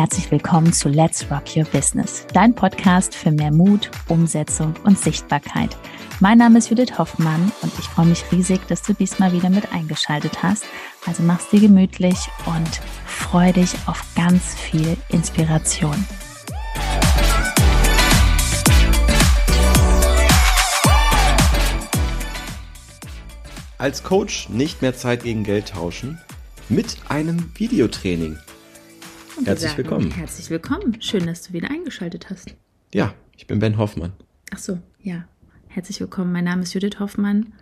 herzlich willkommen zu Let's Rock Your Business, dein Podcast für mehr Mut, Umsetzung und Sichtbarkeit. Mein Name ist Judith Hoffmann und ich freue mich riesig, dass du diesmal wieder mit eingeschaltet hast. Also mach's dir gemütlich und freu dich auf ganz viel Inspiration. Als Coach nicht mehr Zeit gegen Geld tauschen mit einem Videotraining. Und herzlich sagen, willkommen. Herzlich willkommen. Schön, dass du wieder eingeschaltet hast. Ja, ich bin Ben Hoffmann. Ach so, ja. Herzlich willkommen. Mein Name ist Judith Hoffmann.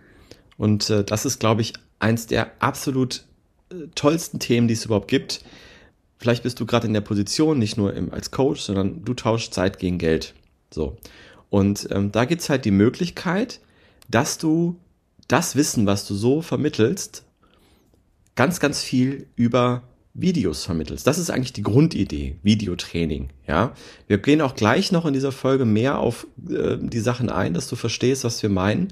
Und äh, das ist, glaube ich, eins der absolut äh, tollsten Themen, die es überhaupt gibt. Vielleicht bist du gerade in der Position, nicht nur im, als Coach, sondern du tauschst Zeit gegen Geld. So. Und ähm, da es halt die Möglichkeit, dass du das Wissen, was du so vermittelst, ganz, ganz viel über Videos vermittelst. Das ist eigentlich die Grundidee, Videotraining. Ja, wir gehen auch gleich noch in dieser Folge mehr auf äh, die Sachen ein, dass du verstehst, was wir meinen.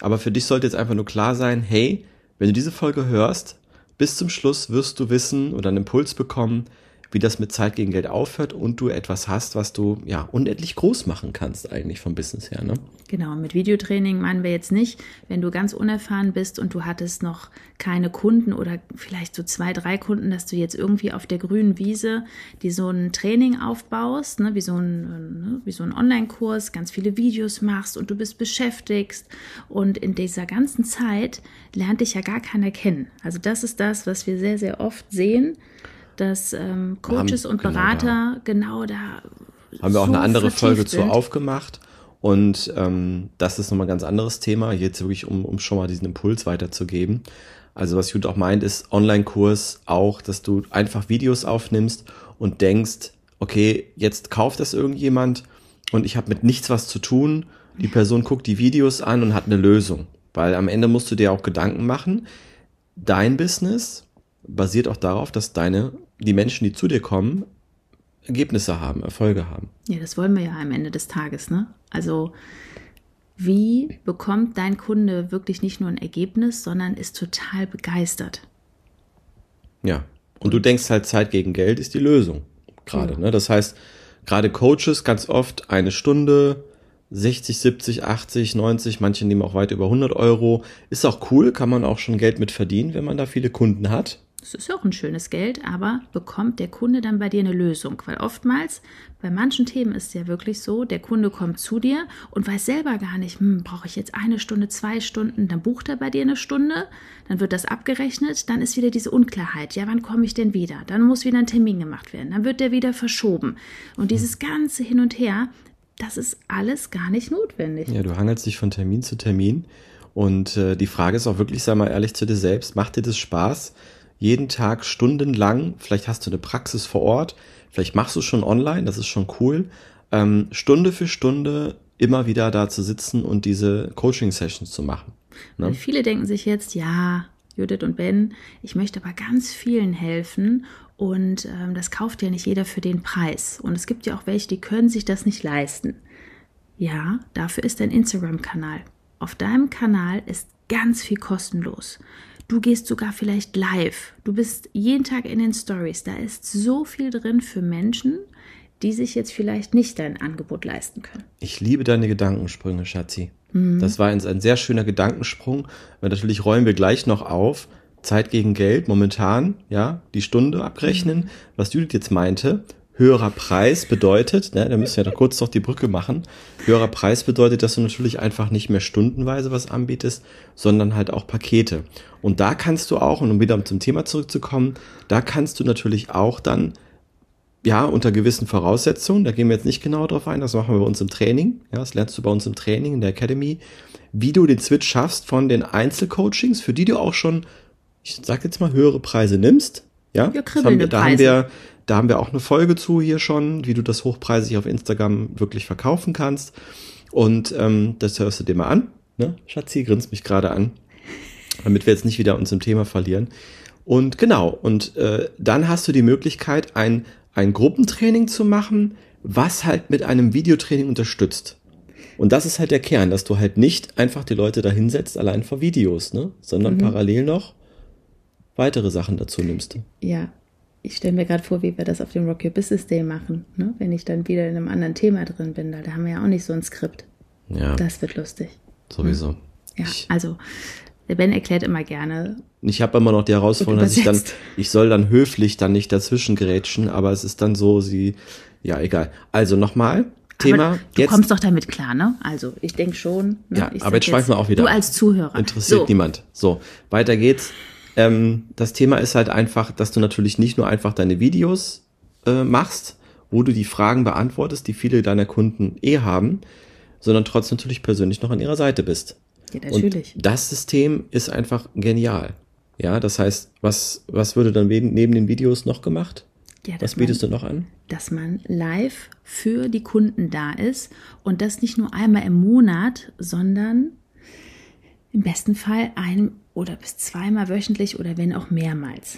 Aber für dich sollte jetzt einfach nur klar sein, hey, wenn du diese Folge hörst, bis zum Schluss wirst du wissen oder einen Impuls bekommen, wie das mit Zeit gegen Geld aufhört und du etwas hast, was du ja unendlich groß machen kannst eigentlich vom Business her. Ne? Genau, mit Videotraining meinen wir jetzt nicht, wenn du ganz unerfahren bist und du hattest noch keine Kunden oder vielleicht so zwei, drei Kunden, dass du jetzt irgendwie auf der grünen Wiese die so ein Training aufbaust, ne, wie so ein, ne, so ein Online-Kurs, ganz viele Videos machst und du bist beschäftigt und in dieser ganzen Zeit lernt dich ja gar keiner kennen. Also das ist das, was wir sehr, sehr oft sehen dass ähm, Coaches haben, und genau Berater genau da. Genau da haben wir auch eine andere Folge zu aufgemacht. Und ähm, das ist nochmal ein ganz anderes Thema, jetzt wirklich, um, um schon mal diesen Impuls weiterzugeben. Also was Jud auch meint, ist Online-Kurs auch, dass du einfach Videos aufnimmst und denkst, okay, jetzt kauft das irgendjemand und ich habe mit nichts was zu tun. Die Person guckt die Videos an und hat eine Lösung. Weil am Ende musst du dir auch Gedanken machen. Dein Business basiert auch darauf, dass deine, die Menschen, die zu dir kommen, Ergebnisse haben, Erfolge haben. Ja, das wollen wir ja am Ende des Tages, ne? Also, wie bekommt dein Kunde wirklich nicht nur ein Ergebnis, sondern ist total begeistert? Ja, und du denkst halt, Zeit gegen Geld ist die Lösung. Gerade, ja. ne? Das heißt, gerade Coaches ganz oft eine Stunde, 60, 70, 80, 90, manche nehmen auch weit über 100 Euro. Ist auch cool, kann man auch schon Geld mit verdienen, wenn man da viele Kunden hat. Das ist ja auch ein schönes Geld, aber bekommt der Kunde dann bei dir eine Lösung? Weil oftmals bei manchen Themen ist es ja wirklich so, der Kunde kommt zu dir und weiß selber gar nicht, hm, brauche ich jetzt eine Stunde, zwei Stunden, dann bucht er bei dir eine Stunde, dann wird das abgerechnet, dann ist wieder diese Unklarheit, ja, wann komme ich denn wieder? Dann muss wieder ein Termin gemacht werden, dann wird der wieder verschoben. Und dieses ganze Hin und Her, das ist alles gar nicht notwendig. Ja, du hangelst dich von Termin zu Termin und äh, die Frage ist auch wirklich, sei mal ehrlich zu dir selbst, macht dir das Spaß? Jeden Tag stundenlang, vielleicht hast du eine Praxis vor Ort, vielleicht machst du schon online, das ist schon cool, ähm, Stunde für Stunde immer wieder da zu sitzen und diese Coaching-Sessions zu machen. Ne? Viele denken sich jetzt, ja, Judith und Ben, ich möchte aber ganz vielen helfen und ähm, das kauft ja nicht jeder für den Preis. Und es gibt ja auch welche, die können sich das nicht leisten. Ja, dafür ist dein Instagram-Kanal. Auf deinem Kanal ist ganz viel kostenlos. Du gehst sogar vielleicht live. Du bist jeden Tag in den Stories. Da ist so viel drin für Menschen, die sich jetzt vielleicht nicht dein Angebot leisten können. Ich liebe deine Gedankensprünge, Schatzi. Mhm. Das war ein, ein sehr schöner Gedankensprung. Natürlich räumen wir gleich noch auf. Zeit gegen Geld, momentan, ja, die Stunde abrechnen. Mhm. Was Judith jetzt meinte, höherer Preis bedeutet, ne, da müssen wir ja kurz noch die Brücke machen, höherer Preis bedeutet, dass du natürlich einfach nicht mehr stundenweise was anbietest, sondern halt auch Pakete. Und da kannst du auch, und um wieder zum Thema zurückzukommen, da kannst du natürlich auch dann, ja, unter gewissen Voraussetzungen, da gehen wir jetzt nicht genau drauf ein, das machen wir bei uns im Training, ja, das lernst du bei uns im Training in der Academy, wie du den Switch schaffst von den Einzelcoachings, für die du auch schon, ich sag jetzt mal, höhere Preise nimmst, ja, ja haben wir, da haben wir da haben wir auch eine Folge zu hier schon, wie du das hochpreisig auf Instagram wirklich verkaufen kannst. Und ähm, das hörst du dir mal an. Ne? Schatzi grinst mich gerade an, damit wir jetzt nicht wieder uns im Thema verlieren. Und genau, und äh, dann hast du die Möglichkeit, ein, ein Gruppentraining zu machen, was halt mit einem Videotraining unterstützt. Und das ist halt der Kern, dass du halt nicht einfach die Leute da hinsetzt, allein vor Videos, ne? sondern mhm. parallel noch weitere Sachen dazu nimmst. Ja, ich stelle mir gerade vor, wie wir das auf dem Rock Your Business Day machen, ne? wenn ich dann wieder in einem anderen Thema drin bin. Da, da haben wir ja auch nicht so ein Skript. Ja. Das wird lustig. Sowieso. Ja, Ich- also der Ben erklärt immer gerne. Ich habe immer noch die Herausforderung, dass ich dann, ich soll dann höflich dann nicht dazwischen grätschen, aber es ist dann so, sie, ja, egal. Also nochmal, Thema, aber du jetzt kommst doch damit klar, ne? Also ich denke schon. Ne? Ja, ich aber jetzt schweifen wir auch wieder Du als Zuhörer. interessiert so, niemand. So, weiter geht's. Ähm, das Thema ist halt einfach, dass du natürlich nicht nur einfach deine Videos äh, machst, wo du die Fragen beantwortest, die viele deiner Kunden eh haben, sondern trotzdem natürlich persönlich noch an ihrer Seite bist. Ja, natürlich. Und das System ist einfach genial. Ja, das heißt, was, was würde dann neben neben den Videos noch gemacht? Ja, Was bietest man, du noch an? dass man live für die Kunden da ist und das nicht nur einmal im Monat, sondern im besten Fall ein oder bis zweimal wöchentlich oder wenn auch mehrmals.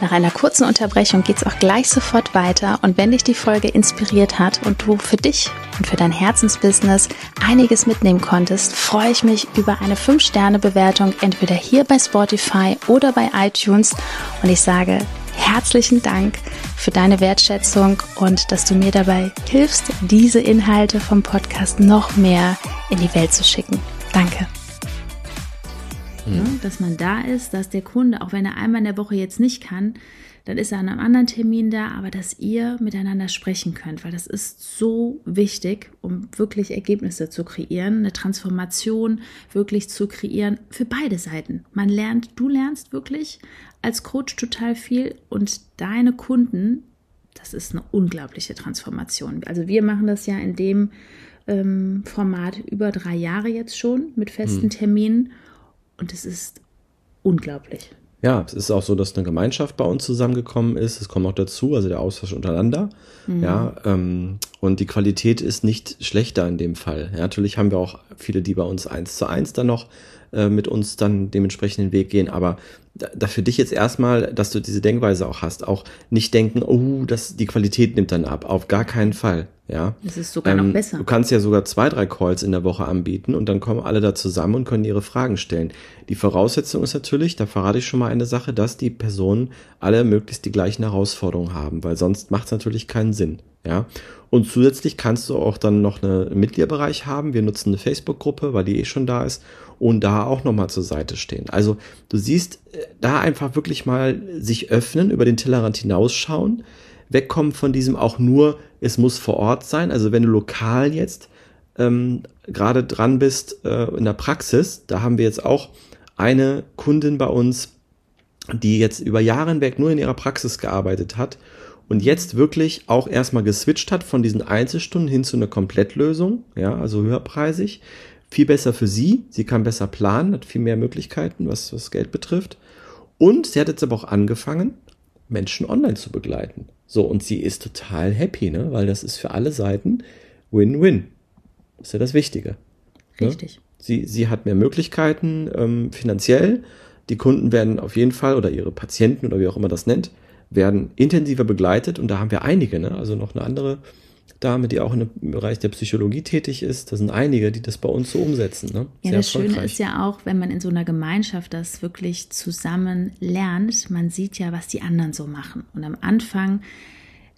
Nach einer kurzen Unterbrechung geht's auch gleich sofort weiter und wenn dich die Folge inspiriert hat und du für dich und für dein Herzensbusiness einiges mitnehmen konntest, freue ich mich über eine 5-Sterne-Bewertung entweder hier bei Spotify oder bei iTunes und ich sage herzlichen Dank für deine Wertschätzung und dass du mir dabei hilfst, diese Inhalte vom Podcast noch mehr in die Welt zu schicken. Danke. Dass man da ist, dass der Kunde, auch wenn er einmal in der Woche jetzt nicht kann, dann ist er an einem anderen Termin da, aber dass ihr miteinander sprechen könnt, weil das ist so wichtig, um wirklich Ergebnisse zu kreieren, eine Transformation wirklich zu kreieren für beide Seiten. Man lernt, du lernst wirklich als Coach total viel und deine Kunden, das ist eine unglaubliche Transformation. Also wir machen das ja in dem ähm, Format über drei Jahre jetzt schon mit festen Terminen und es ist unglaublich. Ja, es ist auch so, dass eine Gemeinschaft bei uns zusammengekommen ist. Es kommt auch dazu, also der Austausch untereinander. Ja, ähm, und die Qualität ist nicht schlechter in dem Fall. Ja, natürlich haben wir auch viele, die bei uns eins zu eins dann noch äh, mit uns dann dementsprechend den Weg gehen. Aber da, da für dich jetzt erstmal, dass du diese Denkweise auch hast, auch nicht denken, oh, das, die Qualität nimmt dann ab. Auf gar keinen Fall. Ja. Es ist sogar noch besser. Ähm, Du kannst ja sogar zwei, drei Calls in der Woche anbieten und dann kommen alle da zusammen und können ihre Fragen stellen. Die Voraussetzung ist natürlich, da verrate ich schon mal eine Sache, dass die Personen alle möglichst die gleichen Herausforderungen haben, weil sonst macht es natürlich keinen Sinn. Ja. Und zusätzlich kannst du auch dann noch einen Mitgliederbereich haben. Wir nutzen eine Facebook-Gruppe, weil die eh schon da ist und da auch nochmal zur Seite stehen. Also du siehst, äh, da einfach wirklich mal sich öffnen, über den Tellerrand hinausschauen, wegkommen von diesem auch nur, es muss vor Ort sein. Also wenn du lokal jetzt ähm, gerade dran bist äh, in der Praxis, da haben wir jetzt auch eine Kundin bei uns, die jetzt über Jahre hinweg nur in ihrer Praxis gearbeitet hat und jetzt wirklich auch erstmal geswitcht hat von diesen Einzelstunden hin zu einer Komplettlösung, ja, also höherpreisig. Viel besser für sie, sie kann besser planen, hat viel mehr Möglichkeiten, was, was Geld betrifft. Und sie hat jetzt aber auch angefangen, Menschen online zu begleiten. So, und sie ist total happy, ne? weil das ist für alle Seiten Win-Win. Das ist ja das Wichtige. Ne? Richtig. Sie, sie hat mehr Möglichkeiten ähm, finanziell. Die Kunden werden auf jeden Fall, oder ihre Patienten oder wie auch immer das nennt, werden intensiver begleitet. Und da haben wir einige, ne? also noch eine andere Dame, die auch dem Bereich der Psychologie tätig ist. Da sind einige, die das bei uns so umsetzen. Ne? Ja, Sehr das Schöne ist ja auch, wenn man in so einer Gemeinschaft das wirklich zusammen lernt, man sieht ja, was die anderen so machen. Und am Anfang,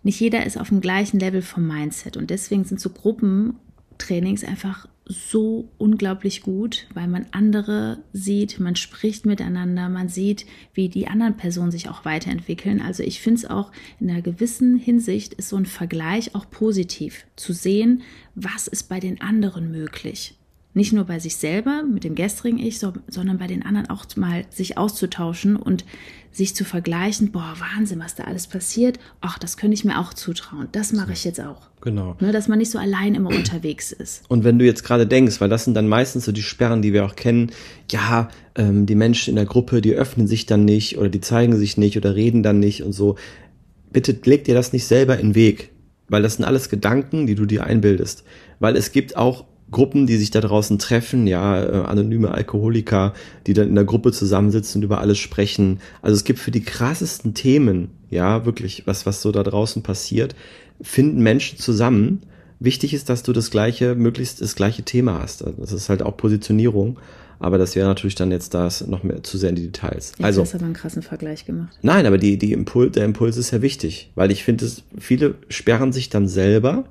nicht jeder ist auf dem gleichen Level vom Mindset. Und deswegen sind so Gruppentrainings einfach so unglaublich gut, weil man andere sieht, man spricht miteinander, man sieht, wie die anderen Personen sich auch weiterentwickeln. Also ich finde es auch in einer gewissen Hinsicht ist so ein Vergleich auch positiv, zu sehen, was ist bei den anderen möglich. Nicht nur bei sich selber, mit dem gestrigen Ich, so, sondern bei den anderen auch mal sich auszutauschen und sich zu vergleichen, boah, Wahnsinn, was da alles passiert. Ach, das könnte ich mir auch zutrauen. Das mache ich jetzt auch. Genau. Ne, dass man nicht so allein immer unterwegs ist. Und wenn du jetzt gerade denkst, weil das sind dann meistens so die Sperren, die wir auch kennen, ja, ähm, die Menschen in der Gruppe, die öffnen sich dann nicht oder die zeigen sich nicht oder reden dann nicht und so. Bitte leg dir das nicht selber in den Weg, weil das sind alles Gedanken, die du dir einbildest. Weil es gibt auch Gruppen, die sich da draußen treffen, ja, äh, anonyme Alkoholiker, die dann in der Gruppe zusammensitzen und über alles sprechen. Also es gibt für die krassesten Themen, ja, wirklich, was, was so da draußen passiert, finden Menschen zusammen, wichtig ist, dass du das gleiche, möglichst das gleiche Thema hast. Also das ist halt auch Positionierung. Aber das wäre natürlich dann jetzt das noch mehr zu sehr in die Details. Jetzt also, hast du aber einen krassen Vergleich gemacht. Nein, aber die, die Impuls, der Impuls ist ja wichtig, weil ich finde, viele sperren sich dann selber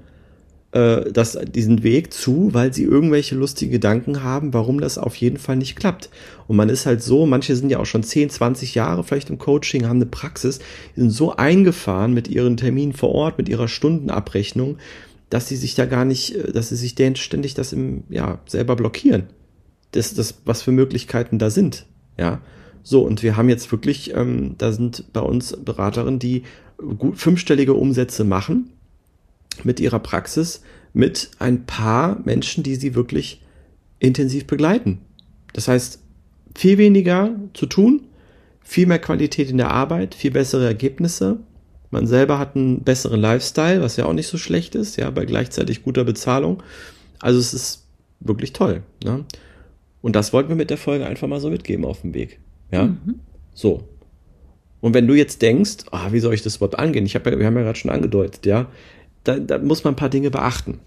äh, das, diesen Weg zu, weil sie irgendwelche lustige Gedanken haben, warum das auf jeden Fall nicht klappt. Und man ist halt so, manche sind ja auch schon 10, 20 Jahre vielleicht im Coaching, haben eine Praxis, sind so eingefahren mit ihren Terminen vor Ort, mit ihrer Stundenabrechnung, dass sie sich da gar nicht, äh, dass sie sich denen ständig das im, ja, selber blockieren. Das, das, was für Möglichkeiten da sind. Ja. So, und wir haben jetzt wirklich, ähm, da sind bei uns Beraterinnen, die gut fünfstellige Umsätze machen mit ihrer Praxis, mit ein paar Menschen, die sie wirklich intensiv begleiten. Das heißt, viel weniger zu tun, viel mehr Qualität in der Arbeit, viel bessere Ergebnisse. Man selber hat einen besseren Lifestyle, was ja auch nicht so schlecht ist, ja, bei gleichzeitig guter Bezahlung. Also es ist wirklich toll. Ne? Und das wollten wir mit der Folge einfach mal so mitgeben auf dem Weg. Ja, mhm. so. Und wenn du jetzt denkst, ah, wie soll ich das überhaupt angehen? Ich habe ja, wir haben ja gerade schon angedeutet, ja, da, da muss man ein paar Dinge beachten.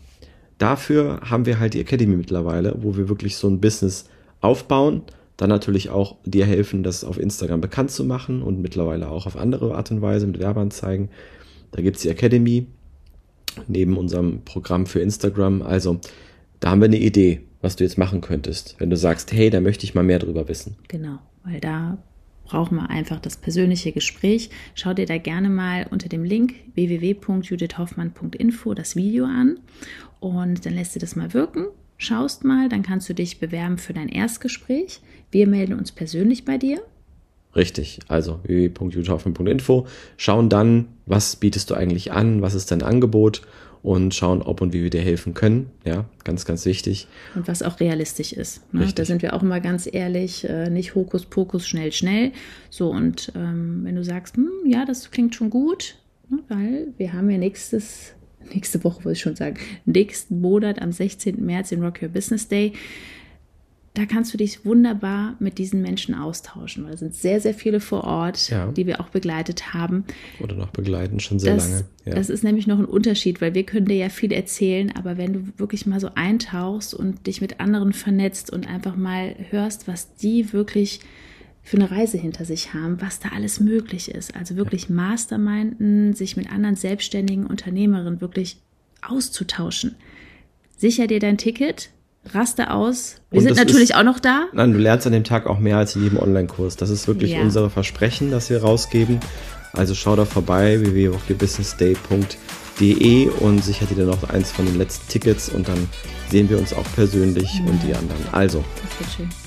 Dafür haben wir halt die Academy mittlerweile, wo wir wirklich so ein Business aufbauen, dann natürlich auch dir helfen, das auf Instagram bekannt zu machen und mittlerweile auch auf andere Art und Weise mit Werbeanzeigen. Da gibt's die Academy neben unserem Programm für Instagram. Also da haben wir eine Idee, was du jetzt machen könntest, wenn du sagst, hey, da möchte ich mal mehr drüber wissen. Genau, weil da brauchen wir einfach das persönliche Gespräch. Schau dir da gerne mal unter dem Link www.judithhoffmann.info das Video an und dann lässt du das mal wirken. Schaust mal, dann kannst du dich bewerben für dein Erstgespräch. Wir melden uns persönlich bei dir. Richtig, also www.judithhoffmann.info. Schauen dann, was bietest du eigentlich an, was ist dein Angebot und schauen, ob und wie wir dir helfen können. Ja, ganz, ganz wichtig. Und was auch realistisch ist. Ne? Da sind wir auch immer ganz ehrlich, äh, nicht Hokuspokus, schnell, schnell. So, und ähm, wenn du sagst, hm, ja, das klingt schon gut, ne? weil wir haben ja nächstes, nächste Woche, würde ich schon sagen, nächsten Monat am 16. März den Rock Your Business Day da kannst du dich wunderbar mit diesen Menschen austauschen, weil es sind sehr, sehr viele vor Ort, ja. die wir auch begleitet haben. Oder noch begleiten, schon sehr das, lange. Ja. Das ist nämlich noch ein Unterschied, weil wir können dir ja viel erzählen, aber wenn du wirklich mal so eintauchst und dich mit anderen vernetzt und einfach mal hörst, was die wirklich für eine Reise hinter sich haben, was da alles möglich ist. Also wirklich ja. Masterminden, sich mit anderen selbstständigen Unternehmerinnen wirklich auszutauschen. Sicher dir dein Ticket, raste aus. Wir und sind natürlich ist, auch noch da. Nein, du lernst an dem Tag auch mehr als in jedem Online-Kurs. Das ist wirklich ja. unser Versprechen, das wir rausgeben. Also schau da vorbei, www.yourbusinessday.de und sicher dir dann noch eins von den letzten Tickets und dann sehen wir uns auch persönlich mhm. und die anderen. Also,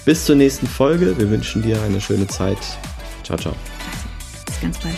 bis zur nächsten Folge. Wir wünschen dir eine schöne Zeit. Ciao, ciao. Also, bis ganz bald.